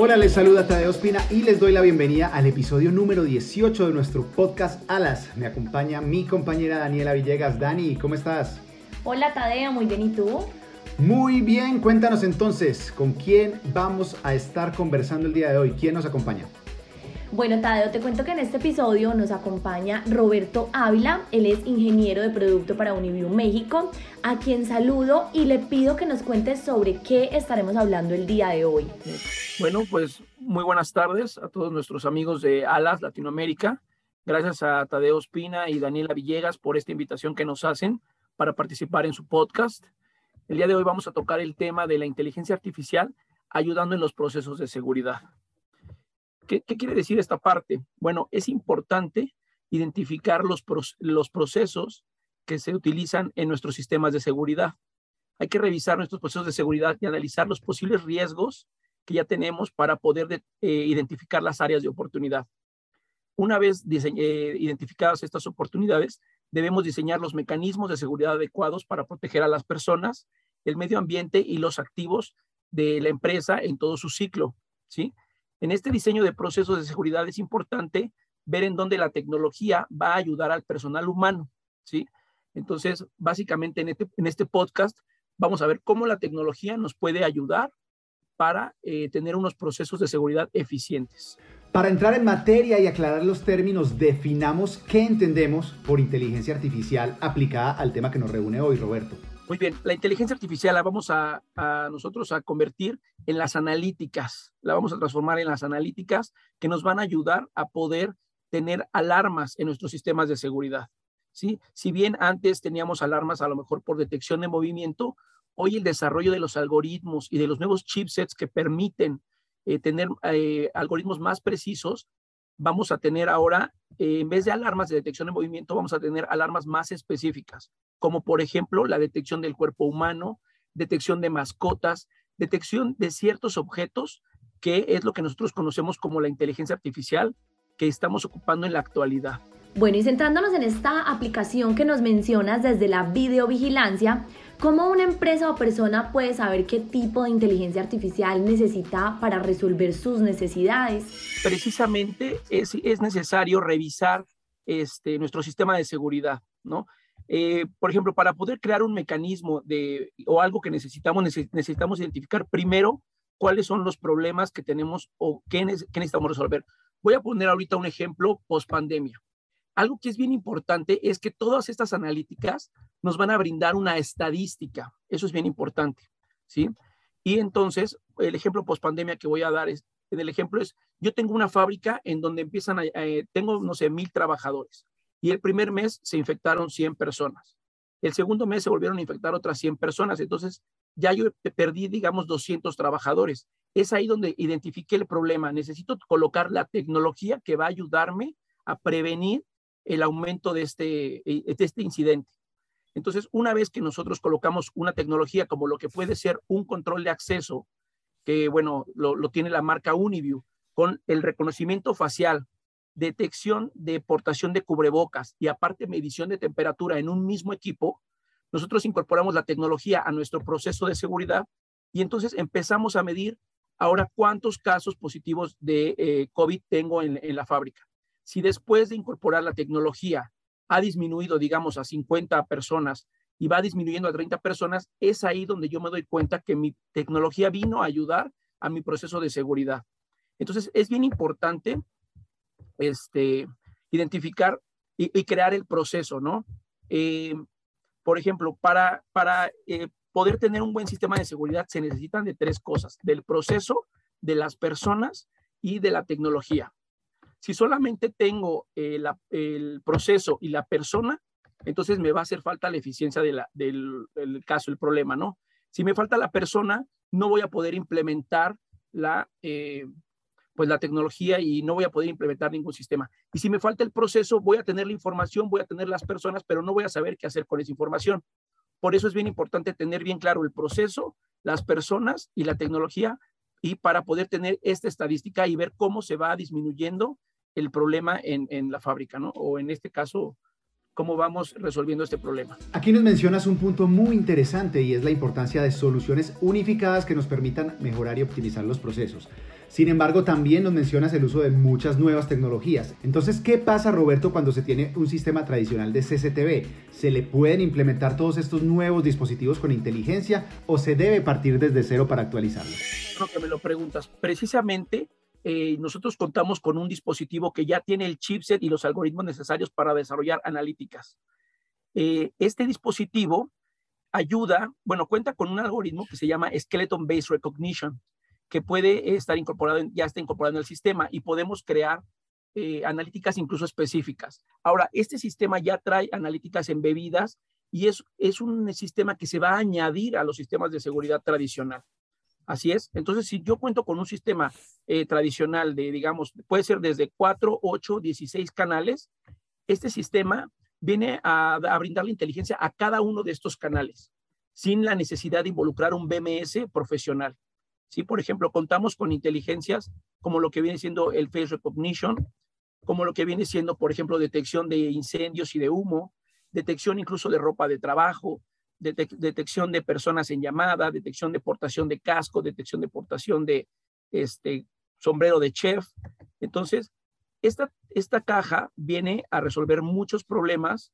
Hola, les saluda Tadeo Espina y les doy la bienvenida al episodio número 18 de nuestro podcast Alas. Me acompaña mi compañera Daniela Villegas. Dani, ¿cómo estás? Hola Tadeo, muy bien, ¿y tú? Muy bien, cuéntanos entonces, ¿con quién vamos a estar conversando el día de hoy? ¿Quién nos acompaña? Bueno, Tadeo, te cuento que en este episodio nos acompaña Roberto Ávila. Él es ingeniero de producto para Uniview México, a quien saludo y le pido que nos cuente sobre qué estaremos hablando el día de hoy. Bueno, pues muy buenas tardes a todos nuestros amigos de Alas Latinoamérica. Gracias a Tadeo Espina y Daniela Villegas por esta invitación que nos hacen para participar en su podcast. El día de hoy vamos a tocar el tema de la inteligencia artificial ayudando en los procesos de seguridad. ¿Qué, quiere decir esta parte? Bueno, es importante identificar los, los procesos que se utilizan en nuestros sistemas de seguridad. Hay que revisar nuestros procesos de seguridad y analizar los posibles riesgos que ya tenemos para poder eh, identificar las áreas de oportunidad. Una vez eh, identificadas estas oportunidades, debemos diseñar los mecanismos de seguridad adecuados para proteger a las personas, el medio ambiente y los activos de la empresa en todo su ciclo, ¿sí? En este diseño de procesos de seguridad es importante ver en dónde la tecnología va a ayudar al personal humano, ¿sí? Entonces, básicamente en este, en este podcast vamos a ver cómo la tecnología nos puede ayudar para eh, tener unos procesos de seguridad eficientes. Para entrar en materia y aclarar los términos, definamos qué entendemos por inteligencia artificial aplicada al tema que nos reúne hoy, Roberto. Muy bien, la inteligencia artificial la vamos a, nosotros a convertir en las analíticas, la vamos a transformar en las analíticas que nos van a ayudar a poder tener alarmas en nuestros sistemas de seguridad. ¿sí? Si bien antes teníamos alarmas a lo mejor por detección de movimiento, hoy el desarrollo de los algoritmos y de los nuevos chipsets que permiten eh, tener eh, algoritmos más precisos, vamos a tener ahora, eh, en vez de alarmas de detección de movimiento, vamos a tener alarmas más específicas como por ejemplo la detección del cuerpo humano, detección de mascotas, detección de ciertos objetos, que es lo que nosotros conocemos como la inteligencia artificial que estamos ocupando en la actualidad. Bueno, y centrándonos en esta aplicación que nos mencionas desde la videovigilancia, ¿cómo una empresa o persona puede saber qué tipo de inteligencia artificial necesita para resolver sus necesidades? Precisamente es, es necesario revisar este, nuestro sistema de seguridad, ¿no? Eh, por ejemplo, para poder crear un mecanismo de, o algo que necesitamos, necesitamos identificar primero cuáles son los problemas que tenemos o qué, necesitamos resolver. Voy a poner ahorita un ejemplo post pandemia. Algo que es bien importante es que todas estas analíticas nos van a brindar una estadística. Eso es bien importante, ¿sí? Y entonces, el ejemplo post pandemia que voy a dar es, en el ejemplo es, yo tengo una fábrica en donde empiezan a, eh, tengo, no sé, mil trabajadores y el primer mes se infectaron 100 personas. El segundo mes se volvieron a infectar otras 100 personas. Entonces, ya yo perdí, digamos, 200 trabajadores. Es ahí donde identifiqué el problema. Necesito colocar la tecnología que va a ayudarme a prevenir el aumento de este, eh, este incidente. Entonces, una vez que nosotros colocamos una tecnología como lo que puede ser un control de acceso, que bueno, lo, tiene la marca Uniview, con el reconocimiento facial, detección de portación de cubrebocas y aparte medición de temperatura en un mismo equipo, nosotros incorporamos la tecnología a nuestro proceso de seguridad y entonces empezamos a medir ahora cuántos casos positivos de eh, COVID tengo en, en la fábrica. Si después de incorporar la tecnología ha disminuido, digamos, a 50 personas y va disminuyendo a 30 personas, es ahí donde yo me doy cuenta que mi tecnología vino a ayudar a mi proceso de seguridad. Entonces, es bien importante este, identificar y, crear el proceso, ¿no? Eh, por ejemplo, para, para eh, poder tener un buen sistema de seguridad se necesitan de tres cosas, del proceso, de las personas y de la tecnología. Si solamente tengo eh, el proceso y la persona, entonces me va a hacer falta la eficiencia del, caso, el problema, ¿no? Si me falta la persona, no voy a poder implementar la, pues la tecnología y no voy a poder implementar ningún sistema. Y si me falta el proceso, voy a tener la información, voy a tener las personas, pero no voy a saber qué hacer con esa información. Por eso es bien importante tener bien claro el proceso, las personas y la tecnología y para poder tener esta estadística y ver cómo se va disminuyendo el problema en, en la fábrica, ¿no? O en este caso, cómo vamos resolviendo este problema. Aquí nos mencionas un punto muy interesante y es la importancia de soluciones unificadas que nos permitan mejorar y optimizar los procesos. Sin embargo, también nos mencionas el uso de muchas nuevas tecnologías. Entonces, ¿qué pasa, Roberto, cuando se tiene un sistema tradicional de CCTV? ¿Se le pueden implementar todos estos nuevos dispositivos con inteligencia o se debe partir desde cero para actualizarlos? Creo que me lo preguntas. Precisamente eh, nosotros contamos con un dispositivo que ya tiene el chipset y los algoritmos necesarios para desarrollar analíticas. Eh, este dispositivo ayuda, bueno, cuenta con un algoritmo que se llama Skeleton Based Recognition, que puede estar incorporado, ya está incorporado en el sistema y podemos crear eh, analíticas incluso específicas. Ahora, este sistema ya trae analíticas embebidas y es, es un sistema que se va a añadir a los sistemas de seguridad tradicional. Así es. Entonces, si yo cuento con un sistema eh, tradicional de, digamos, puede ser desde 4, 8, 16 canales, este sistema viene a, a brindar la inteligencia a cada uno de estos canales, sin la necesidad de involucrar un BMS profesional. Si, por ejemplo, contamos con inteligencias como lo que viene siendo el face recognition, como lo que viene siendo, por ejemplo, detección de incendios y de humo, detección incluso de ropa de trabajo, detección de personas en llamada, detección de portación de casco, detección de portación de este, sombrero de chef. Entonces, esta, esta caja viene a resolver muchos problemas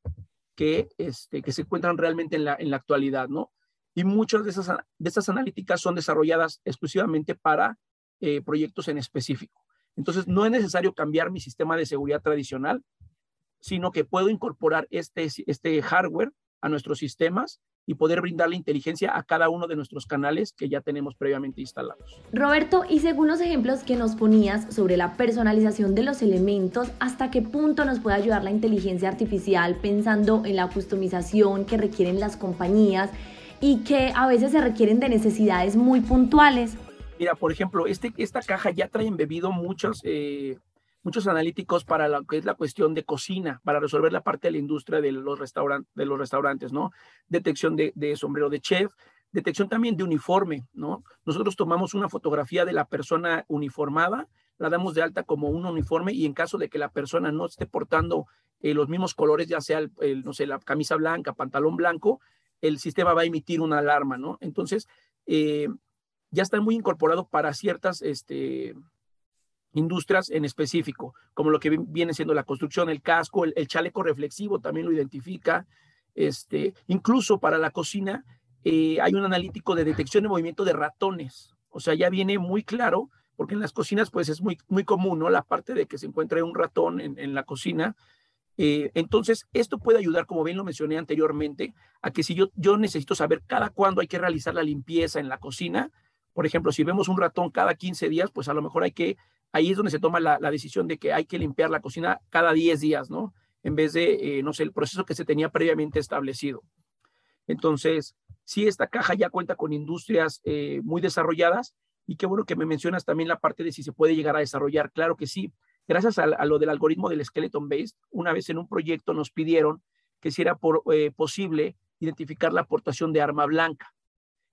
que, este, que se encuentran realmente en la, en la actualidad, ¿no? Y muchas de esas, de estas analíticas son desarrolladas exclusivamente para eh, proyectos en específico. Entonces, no es necesario cambiar mi sistema de seguridad tradicional, sino que puedo incorporar este, este hardware a nuestros sistemas y poder brindarle inteligencia a cada uno de nuestros canales que ya tenemos previamente instalados. Roberto, y según los ejemplos que nos ponías sobre la personalización de los elementos, ¿hasta qué punto nos puede ayudar la inteligencia artificial pensando en la customización que requieren las compañías y que a veces se requieren de necesidades muy puntuales? Mira, por ejemplo, este, esta caja ya trae embebido muchos... Eh, muchos analíticos para lo que es la cuestión de cocina, para resolver la parte de la industria de los, de los restaurantes, ¿no? Detección de, sombrero de chef, detección también de uniforme, ¿no? Nosotros tomamos una fotografía de la persona uniformada, la damos de alta como un uniforme y en caso de que la persona no esté portando eh, los mismos colores, ya sea, el, no sé, la camisa blanca, pantalón blanco, el sistema va a emitir una alarma, ¿no? Entonces, eh, ya está muy incorporado para ciertas, este, industrias en específico, como lo que viene siendo la construcción, el casco, el, chaleco reflexivo también lo identifica. Este, incluso para la cocina eh, hay un analítico de detección de movimiento de ratones. O sea, ya viene muy claro, porque en las cocinas pues es muy, muy común, ¿no? La parte de que se encuentre un ratón en, la cocina. Eh, entonces, esto puede ayudar, como bien lo mencioné anteriormente, a que si yo, yo necesito saber cada cuándo hay que realizar la limpieza en la cocina, por ejemplo, si vemos un ratón cada 15 días, pues a lo mejor hay que ahí es donde se toma la, decisión de que hay que limpiar la cocina cada 10 días, ¿no? En vez de, eh, no sé, el proceso que se tenía previamente establecido. Entonces, sí, esta caja ya cuenta con industrias eh, muy desarrolladas y qué bueno que me mencionas también la parte de si se puede llegar a desarrollar. Claro que sí. Gracias a, lo del algoritmo del skeleton based, una vez en un proyecto nos pidieron que si era eh, posible identificar la aportación de arma blanca.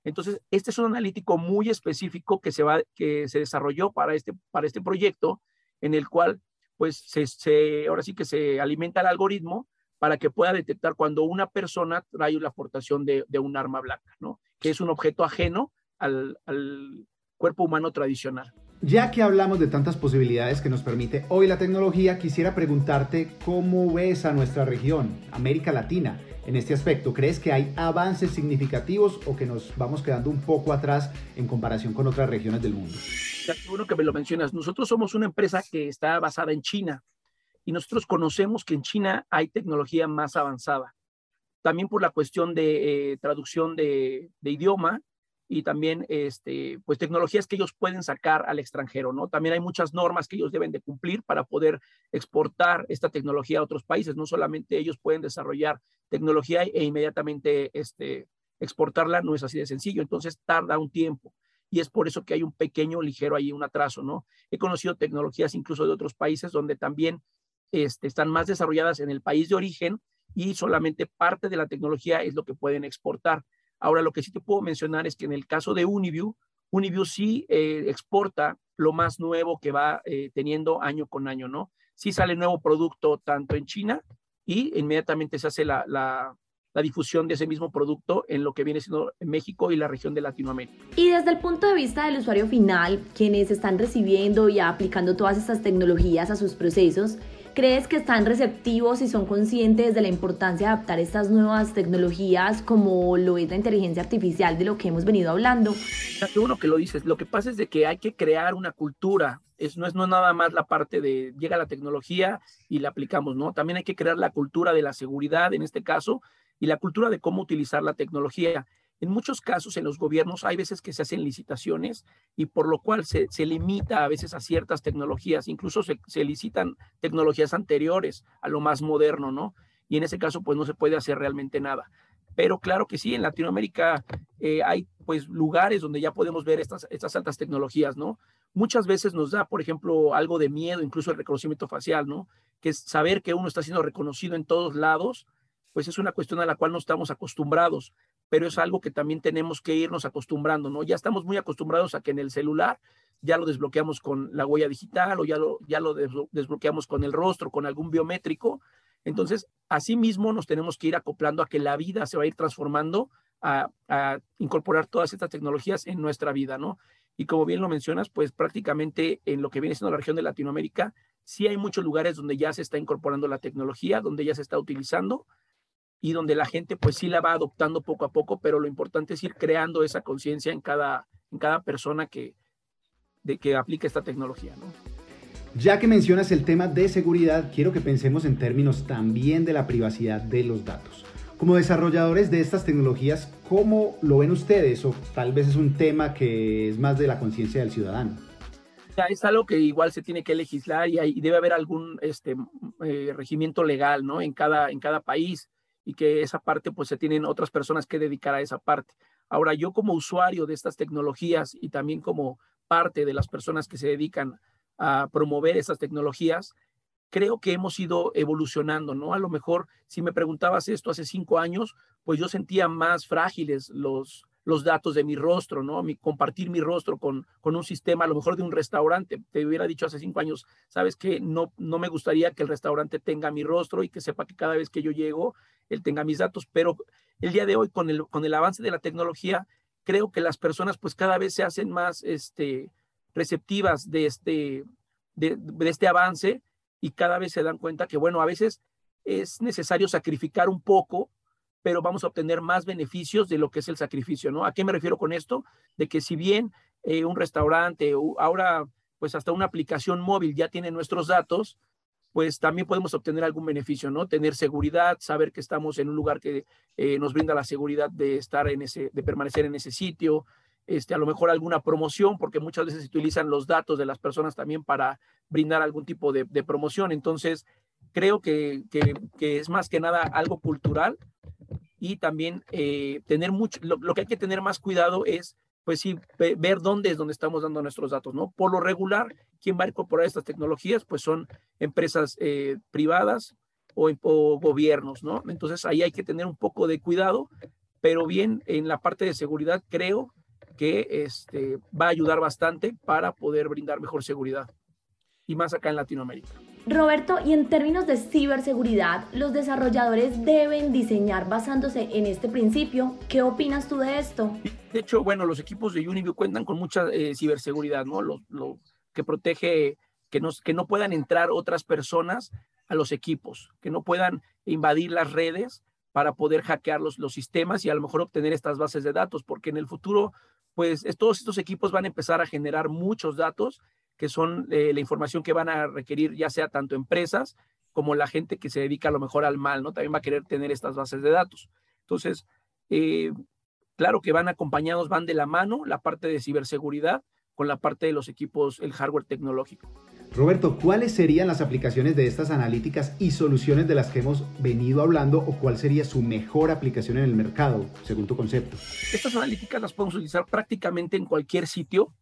Entonces, este es un analítico muy específico que se, va, que se desarrolló para este, para este proyecto, en el cual, pues, se, ahora sí que se alimenta el algoritmo para que pueda detectar cuando una persona trae la aportación de, un arma blanca, ¿no? Que es un objeto ajeno al, al cuerpo humano tradicional. Ya que hablamos de tantas posibilidades que nos permite hoy la tecnología, quisiera preguntarte cómo ves a nuestra región, América Latina en este aspecto? ¿Crees que hay avances significativos o que nos vamos quedando un poco atrás en comparación con otras regiones del mundo? Bueno que me lo mencionas. Nosotros somos una empresa que está basada en China y nosotros conocemos que en China hay tecnología más avanzada. También por la cuestión de eh, traducción de, de idioma, y también este, pues tecnologías que ellos pueden sacar al extranjero, ¿no? También hay muchas normas que ellos deben de cumplir para poder exportar esta tecnología a otros países, no solamente ellos pueden desarrollar tecnología e inmediatamente este, exportarla, no es así de sencillo, entonces tarda un tiempo. y es por eso que hay un pequeño, ligero ahí, un atraso, ¿no? He conocido tecnologías incluso de otros países donde también este, están más desarrolladas en el país de origen y solamente parte de la tecnología es lo que pueden exportar. Ahora, lo que sí te puedo mencionar es que en el caso de Uniview, Uniview sí eh, exporta lo más nuevo que va eh, teniendo año con año, ¿no? Sí sale nuevo producto tanto en China y inmediatamente se hace la, la, la difusión de ese mismo producto en lo que viene siendo México y la región de Latinoamérica. Y desde el punto de vista del usuario final, quienes están recibiendo y aplicando todas estas tecnologías a sus procesos, ¿Crees que están receptivos y son conscientes de la importancia de adaptar estas nuevas tecnologías como lo es la inteligencia artificial de lo que hemos venido hablando? Qué bueno que lo dices. Lo que pasa es de que hay que crear una cultura. Es, no es no nada más la parte de llega la tecnología y la aplicamos, ¿no? También hay que crear la cultura de la seguridad en este caso y la cultura de cómo utilizar la tecnología. En muchos casos en los gobiernos hay veces que se hacen licitaciones y por lo cual se, limita a veces a ciertas tecnologías, incluso se, licitan tecnologías anteriores a lo más moderno, ¿no? Y en ese caso pues no se puede hacer realmente nada. Pero claro que sí, en Latinoamérica eh, hay pues lugares donde ya podemos ver estas, estas altas tecnologías, ¿no? Muchas veces nos da, por ejemplo, algo de miedo, incluso el reconocimiento facial, ¿no? Que es saber que uno está siendo reconocido en todos lados, pues es una cuestión a la cual no estamos acostumbrados pero es algo que también tenemos que irnos acostumbrando, ¿no? Ya estamos muy acostumbrados a que en el celular ya lo desbloqueamos con la huella digital o ya lo, ya lo desbloqueamos con el rostro, con algún biométrico. Entonces, así mismo nos tenemos que ir acoplando a que la vida se va a ir transformando a, a incorporar todas estas tecnologías en nuestra vida, ¿no? Y como bien lo mencionas, pues prácticamente en lo que viene siendo la región de Latinoamérica, sí hay muchos lugares donde ya se está incorporando la tecnología, donde ya se está utilizando, y donde la gente pues sí la va adoptando poco a poco, pero lo importante es ir creando esa conciencia en cada, en cada persona que, de, que aplique esta tecnología. ¿no? Ya que mencionas el tema de seguridad, quiero que pensemos en términos también de la privacidad de los datos. Como desarrolladores de estas tecnologías, ¿cómo lo ven ustedes? O tal vez es un tema que es más de la conciencia del ciudadano. Es algo que igual se tiene que legislar y, debe haber algún este, eh, regimiento legal ¿no? en, cada, en cada país y que esa parte pues se tienen otras personas que dedicar a esa parte. Ahora, yo como usuario de estas tecnologías y también como parte de las personas que se dedican a promover esas tecnologías, creo que hemos ido evolucionando, ¿no? A lo mejor, si me preguntabas esto hace cinco años, pues yo sentía más frágiles los, los datos de mi rostro, ¿no? Mi, compartir mi rostro con, con un sistema, a lo mejor de un restaurante. Te hubiera dicho hace cinco años, sabes que no, no me gustaría que el restaurante tenga mi rostro y que sepa que cada vez que yo llego, él tenga mis datos, pero el día de hoy, con el, con el avance de la tecnología, creo que las personas pues cada vez se hacen más este, receptivas de este, de, de este avance y cada vez se dan cuenta que, bueno, a veces es necesario sacrificar un poco pero vamos a obtener más beneficios de lo que es el sacrificio, ¿no? ¿A qué me refiero con esto? De que si bien eh, un restaurante, o ahora pues hasta una aplicación móvil ya tiene nuestros datos, pues también podemos obtener algún beneficio, ¿no? Tener seguridad, saber que estamos en un lugar que eh, nos brinda la seguridad de estar en ese, de permanecer en ese sitio, este, a lo mejor alguna promoción, porque muchas veces se utilizan los datos de las personas también para brindar algún tipo de, promoción. Entonces, creo que, que, es más que nada algo cultural y también eh, tener mucho, lo, que hay que tener más cuidado es, pues sí, ver dónde es donde estamos dando nuestros datos, ¿no? Por lo regular, quien va a incorporar estas tecnologías, pues son empresas eh, privadas o, o, gobiernos, ¿no? Entonces ahí hay que tener un poco de cuidado, pero bien, en la parte de seguridad creo que este, va a ayudar bastante para poder brindar mejor seguridad, y más acá en Latinoamérica. Roberto, y en términos de ciberseguridad, los desarrolladores deben diseñar basándose en este principio. ¿Qué opinas tú de esto? De hecho, bueno, los equipos de Uniview cuentan con mucha eh, ciberseguridad, ¿no? Lo, que protege que que no puedan entrar otras personas a los equipos, que no puedan invadir las redes para poder hackear los, los sistemas y a lo mejor obtener estas bases de datos, porque en el futuro, pues todos estos equipos van a empezar a generar muchos datos que son eh, la información que van a requerir ya sea tanto empresas como la gente que se dedica a lo mejor al mal, ¿no? También va a querer tener estas bases de datos. Entonces, eh, claro que van acompañados, van de la mano la parte de ciberseguridad con la parte de los equipos, el hardware tecnológico. Roberto, ¿cuáles serían las aplicaciones de estas analíticas y soluciones de las que hemos venido hablando o cuál sería su mejor aplicación en el mercado, según tu concepto? Estas analíticas las podemos utilizar prácticamente en cualquier sitio,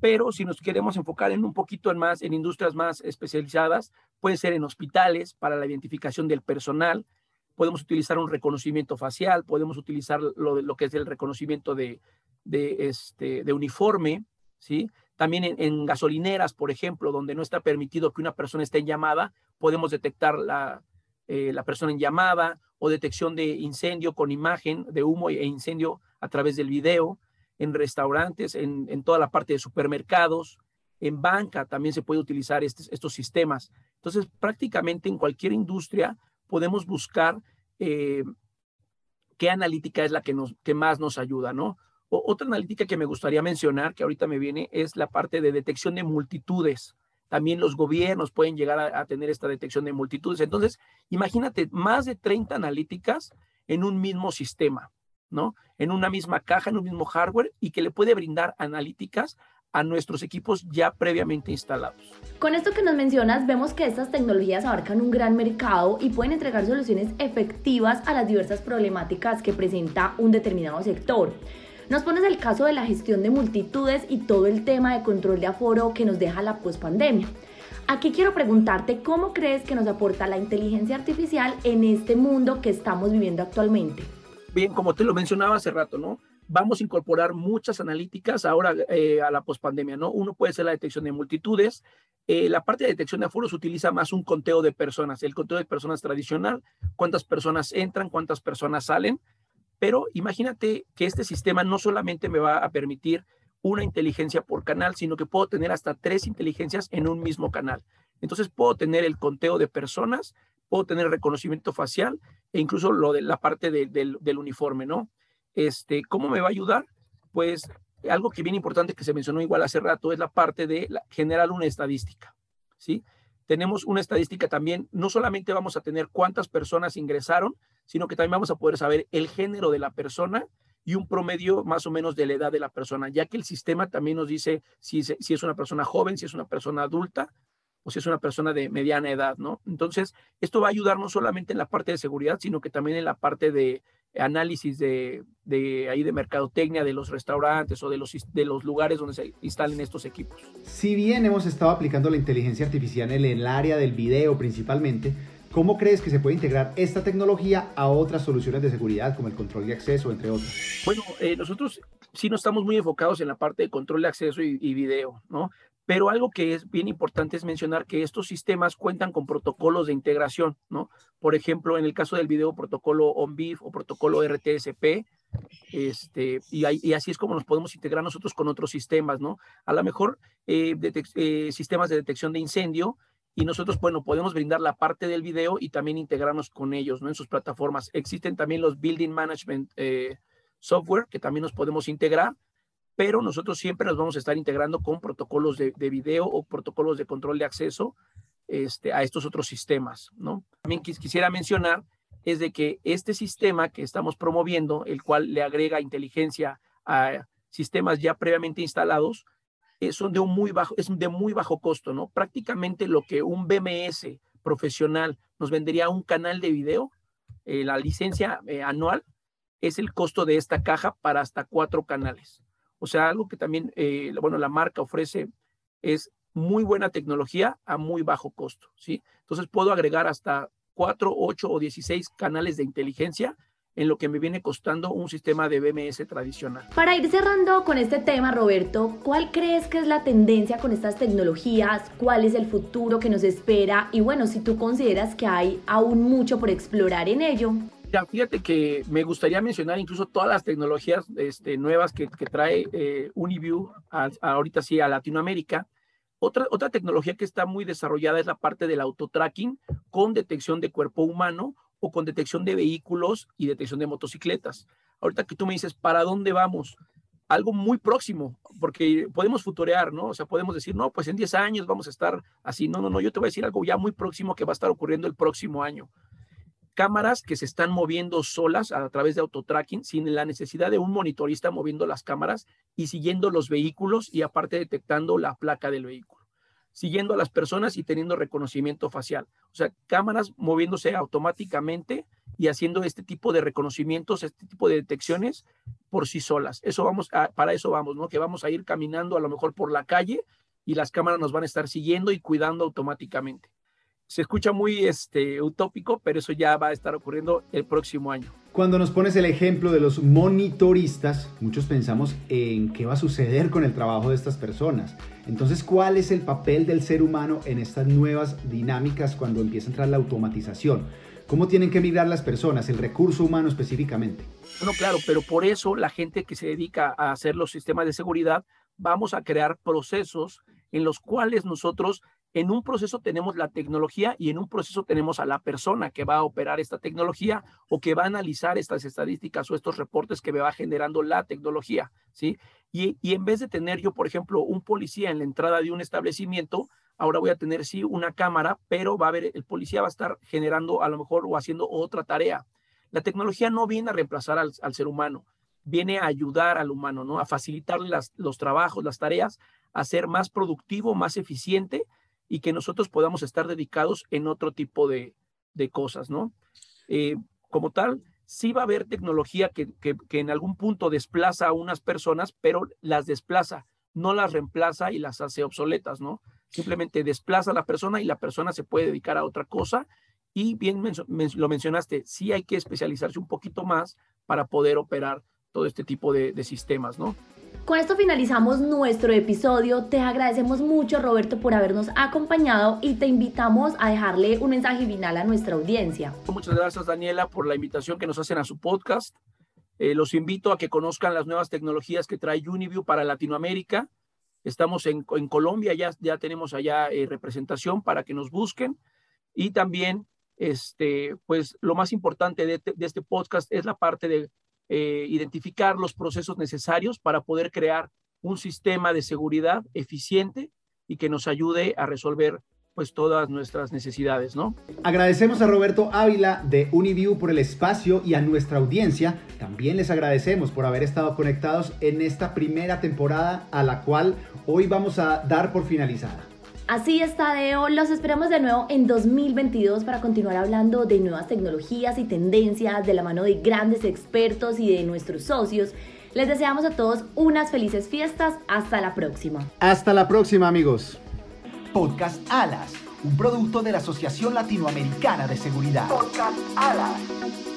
pero si nos queremos enfocar en un poquito en más en industrias más especializadas, puede ser en hospitales para la identificación del personal, podemos utilizar un reconocimiento facial, podemos utilizar lo, lo que es el reconocimiento de, de, este, de uniforme, ¿sí? También en, gasolineras, por ejemplo, donde no está permitido que una persona esté en llamada, podemos detectar la, eh, la persona en llamada o detección de incendio con imagen de humo e incendio a través del video, en restaurantes, en, en toda la parte de supermercados, en banca también se puede utilizar estos sistemas. Entonces, prácticamente en cualquier industria podemos buscar eh, qué analítica es la que, nos, que más nos ayuda, ¿no? otra analítica que me gustaría mencionar, que ahorita me viene, es la parte de detección de multitudes. También los gobiernos pueden llegar a, tener esta detección de multitudes. Entonces, imagínate más de 30 analíticas en un mismo sistema, ¿no? En una misma caja, en un mismo hardware y que le puede brindar analíticas a nuestros equipos ya previamente instalados. Con esto que nos mencionas, vemos que estas tecnologías abarcan un gran mercado y pueden entregar soluciones efectivas a las diversas problemáticas que presenta un determinado sector. Nos pones el caso de la gestión de multitudes y todo el tema de control de aforo que nos deja la pospandemia. Aquí quiero preguntarte cómo crees que nos aporta la inteligencia artificial en este mundo que estamos viviendo actualmente. Bien, como te lo mencionaba hace rato, ¿no? Vamos a incorporar muchas analíticas ahora eh, a la pospandemia, ¿no? Uno puede ser la detección de multitudes. Eh, la parte de detección de aforos utiliza más un conteo de personas. El conteo de personas tradicional, cuántas personas entran, cuántas personas salen. Pero imagínate que este sistema no solamente me va a permitir una inteligencia por canal, sino que puedo tener hasta tres inteligencias en un mismo canal. Entonces puedo tener el conteo de personas, puedo tener reconocimiento facial e incluso lo de la parte del uniforme, ¿no? Este, ¿Cómo me va a ayudar? Pues algo que bien importante que se mencionó igual hace rato es la parte de generar una estadística, ¿sí? Tenemos una estadística también, no solamente vamos a tener cuántas personas ingresaron, sino que también vamos a poder saber el género de la persona y un promedio más o menos de la edad de la persona, ya que el sistema también nos dice si es una persona joven, si es una persona adulta o si es una persona de mediana edad, ¿no? Entonces, esto va a ayudar no solamente en la parte de seguridad, sino que también en la parte de análisis de, de ahí de mercadotecnia de los restaurantes o de los, de los lugares donde se instalen estos equipos. Si bien hemos estado aplicando la inteligencia artificial en el área del video principalmente, ¿Cómo crees que se puede integrar esta tecnología a otras soluciones de seguridad como el control de acceso, entre otras? Bueno, eh, nosotros sí no estamos muy enfocados en la parte de control de acceso y, video, ¿no? Pero algo que es bien importante es mencionar que estos sistemas cuentan con protocolos de integración, ¿no? Por ejemplo, en el caso del video, protocolo ONBIF o protocolo RTSP, este, y, así es como nos podemos integrar nosotros con otros sistemas, ¿no? A lo mejor eh, eh, sistemas de detección de incendio y nosotros, bueno, podemos brindar la parte del video y también integrarnos con ellos, ¿no? En sus plataformas. Existen también los Building Management eh, Software que también nos podemos integrar, pero nosotros siempre nos vamos a estar integrando con protocolos de, video o protocolos de control de acceso este, a estos otros sistemas, ¿no? También quisiera mencionar es de que este sistema que estamos promoviendo, el cual le agrega inteligencia a sistemas ya previamente instalados, eh, son de un muy bajo, es de muy bajo costo, ¿no? Prácticamente lo que un BMS profesional nos vendería un canal de video, eh, la licencia eh, anual, es el costo de esta caja para hasta cuatro canales. O sea, algo que también, bueno, la marca ofrece es muy buena tecnología a muy bajo costo, ¿sí? Entonces puedo agregar hasta cuatro, ocho o dieciséis canales de inteligencia en lo que me viene costando un sistema de BMS tradicional. Para ir cerrando con este tema, Roberto, ¿cuál crees que es la tendencia con estas tecnologías? ¿Cuál es el futuro que nos espera? Y bueno, si tú consideras que hay aún mucho por explorar en ello. Fíjate que me gustaría mencionar incluso todas las tecnologías este, nuevas que, trae eh, Uniview ahorita sí a Latinoamérica. Otra, otra tecnología que está muy desarrollada es la parte del autotracking con detección de cuerpo humano o con detección de vehículos y detección de motocicletas. Ahorita que tú me dices, ¿para dónde vamos? Algo muy próximo, porque podemos futurear, ¿no? O sea, podemos decir, no, pues en 10 años vamos a estar así. No, no, no, yo te voy a decir algo ya muy próximo que va a estar ocurriendo el próximo año. Cámaras que se están moviendo solas a través de autotracking sin la necesidad de un monitorista moviendo las cámaras y siguiendo los vehículos y aparte detectando la placa del vehículo. siguiendo a las personas y teniendo reconocimiento facial. O sea, cámaras moviéndose automáticamente y haciendo este tipo de reconocimientos, este tipo de detecciones por sí solas. Eso vamos para eso vamos, ¿no? Que vamos a ir caminando a lo mejor por la calle y las cámaras nos van a estar siguiendo y cuidando automáticamente. Se escucha muy este, utópico, pero eso ya va a estar ocurriendo el próximo año. Cuando nos pones el ejemplo de los monitoristas, muchos pensamos en qué va a suceder con el trabajo de estas personas. Entonces, ¿cuál es el papel del ser humano en estas nuevas dinámicas cuando empieza a entrar la automatización? ¿Cómo tienen que migrar las personas, el recurso humano específicamente? No, claro, pero por eso la gente que se dedica a hacer los sistemas de seguridad, vamos a crear procesos en los cuales nosotros en un proceso tenemos la tecnología y en un proceso tenemos a la persona que va a operar esta tecnología o que va a analizar estas estadísticas o estos reportes que me va generando la tecnología, ¿sí? Y, y en vez de tener yo, por ejemplo, un policía en la entrada de un establecimiento, ahora voy a tener sí una cámara, pero va a haber, el policía va a estar generando a lo mejor o haciendo otra tarea. La tecnología no viene a reemplazar al, al ser humano, viene a ayudar al humano, ¿no? A facilitarle las, los trabajos, las tareas, a ser más productivo, más eficiente y que nosotros podamos estar dedicados en otro tipo de, de cosas, ¿no? Eh, como tal, sí va a haber tecnología que, que, que, en algún punto desplaza a unas personas, pero las desplaza, no las reemplaza y las hace obsoletas, ¿no? Simplemente desplaza a la persona y la persona se puede dedicar a otra cosa. Y bien lo mencionaste, sí hay que especializarse un poquito más para poder operar todo este tipo de, de sistemas, ¿no? Con esto finalizamos nuestro episodio. Te agradecemos mucho Roberto por habernos acompañado y te invitamos a dejarle un mensaje final a nuestra audiencia. Muchas gracias Daniela por la invitación que nos hacen a su podcast. Eh, los invito a que conozcan las nuevas tecnologías que trae Uniview para Latinoamérica. Estamos en, en Colombia, ya, ya tenemos allá eh, representación para que nos busquen. Y también, este, pues lo más importante de, de este podcast es la parte de eh, identificar los procesos necesarios para poder crear un sistema de seguridad eficiente y que nos ayude a resolver pues todas nuestras necesidades, ¿no? Agradecemos a Roberto Ávila de Uniview por el espacio y a nuestra audiencia. También les agradecemos por haber estado conectados en esta primera temporada a la cual hoy vamos a dar por finalizada. Así está, Deo. Los esperamos de nuevo en 2022 para continuar hablando de nuevas tecnologías y tendencias de la mano de grandes expertos y de nuestros socios. Les deseamos a todos unas felices fiestas. Hasta la próxima. Hasta la próxima, amigos. Podcast Alas, un producto de la Asociación Latinoamericana de Seguridad. Podcast Alas.